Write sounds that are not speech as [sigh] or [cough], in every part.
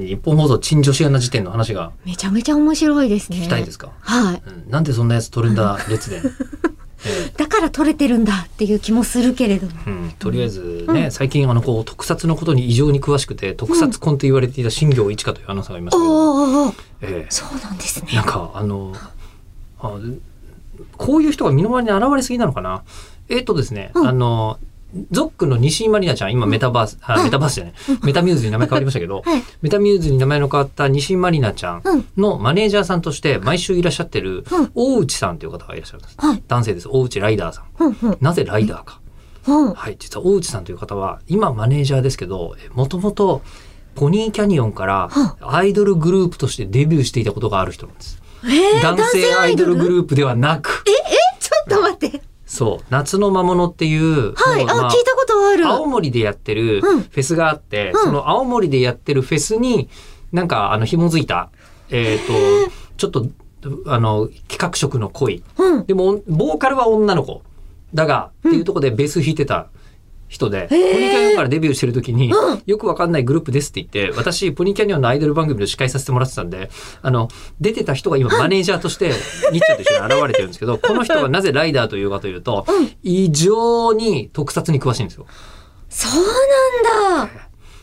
何日本放送陳女子アナ時点の話がめちゃめちゃ面白いですね。聞きたいですか、はい。うん、なんでそんなやつ取るんだ列伝、[laughs] えだから取れてるんだっていう気もするけれども。えうん、とりあえずね、最近あのこう特撮のことに異常に詳しくて特撮婚と言われていた新行一華というアナウンサーがいましたけど、おーおーおーええ。そうなんですね。なんかあのあこういう人が身の回りに現れすぎなのかな？えっ、とですね、うん。あのZOCの西井万理那ちゃん今メタバース、あメタバースじゃない。メタミューズに名前変わりましたけど、はい。メタミューズに名前の変わった西井万理那ちゃんうん。のマネージャーさんとして毎週いらっしゃってるうん。大内さんという方がいらっしゃるんです、はい。男性です。大内ライダーさん。なぜライダーか、うん。はい、実は大内さんという方は今マネージャーですけどもともとポニーキャニオンからアイドルグループとしてデビューしていたことがある人なんです。えー男性アイドルグループではなく。そう、夏の魔物っていう、はい。あ、あ聞いたことある。青森でやってるうんフェスがあって、うんその青森でやってるフェスに、なんか、あの、紐づいた、えっ、と、[laughs] ちょっと、あの、企画色の濃い。うん。でも、ボーカルは女の子。だが、っていうところでベース弾いてた人で、ポニーキャニオンからデビューしてる時に、うん。よくわかんないグループですって言って、私、ポニーキャニオンのアイドル番組の司会させてもらってたんで、あの、出てた人が今マネージャーとして、ニッチャと一緒に現れてるんですけど、この人がなぜライダーというかというと、異常に特撮に詳しいんですよ。そうなんだ。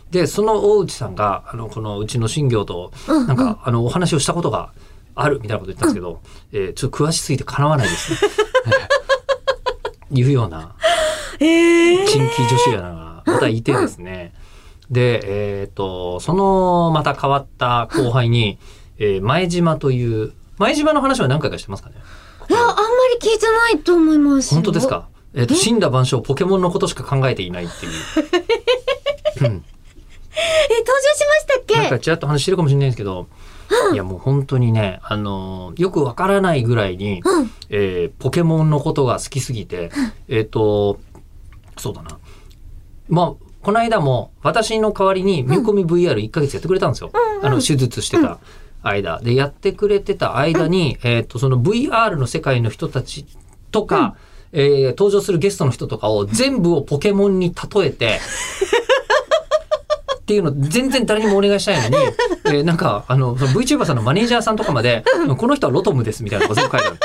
で、その大内さんが、あの、このうちの新業と、なんか、あの、お話をしたことがあるみたいなこと言ったんですけど、えーちょっと詳しすぎてかなわないですね。[laughs] [laughs] いうような、ええ新規女子アナがまたいてですね。で、えっ、と、そのまた変わった後輩に、えー前島という、前島の話は何回かしてますかね？いや、あんまり聞いてないと思います。本当ですか？えっ、と、死んだ万象、ポケモンのことしか考えていないっていう。[laughs] うん。え、登場しましたっけ？なんかちらっと話してるかもしれないんですけど、いやもう本当にね、あのーよくわからないぐらいに、うん。えーポケモンのことが好きすぎて、えっ、と、そうだな。まあ、この間も私の代わりに見込み VR1 ヶ月やってくれたんですよ。あの、手術してた間。で、やってくれてた間に、えっ、と、その VR の世界の人たちとか、えー登場するゲストの人とかを全部をポケモンに例えて、[laughs] っていうの全然誰にもお願いしたいのに、えーなんか、あの、その VTuber さんのマネージャーさんとかまで、この人はロトムですみたいなのが全部書いてある。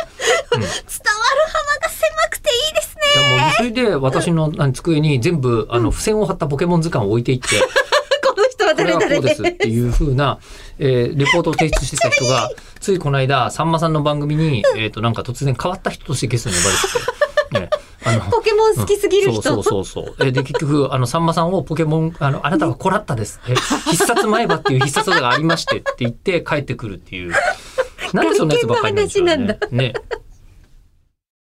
う [laughs] ん伝わる幅が狭くていいですね。いやもうそれで私の机に全部あの付箋を貼ったポケモン図鑑を置いていって、[laughs] この人はこれはこうですっていう風な、えーレポートを提出してた人が、[laughs] ついこの間、さんまさんの番組に、えっ、と、なんか突然変わった人としてゲストに呼ばれてて、[laughs] ね、あの、ポケモン好きすぎる人。そうそうそうそう。えーで、結局、あの、さんまさんをポケモン、あの、あなたはコラッタです。え必殺前歯っていう必殺技がありましてって言って帰ってくるっていう。なんでそんなやつばっかりなんでしょうね。ね。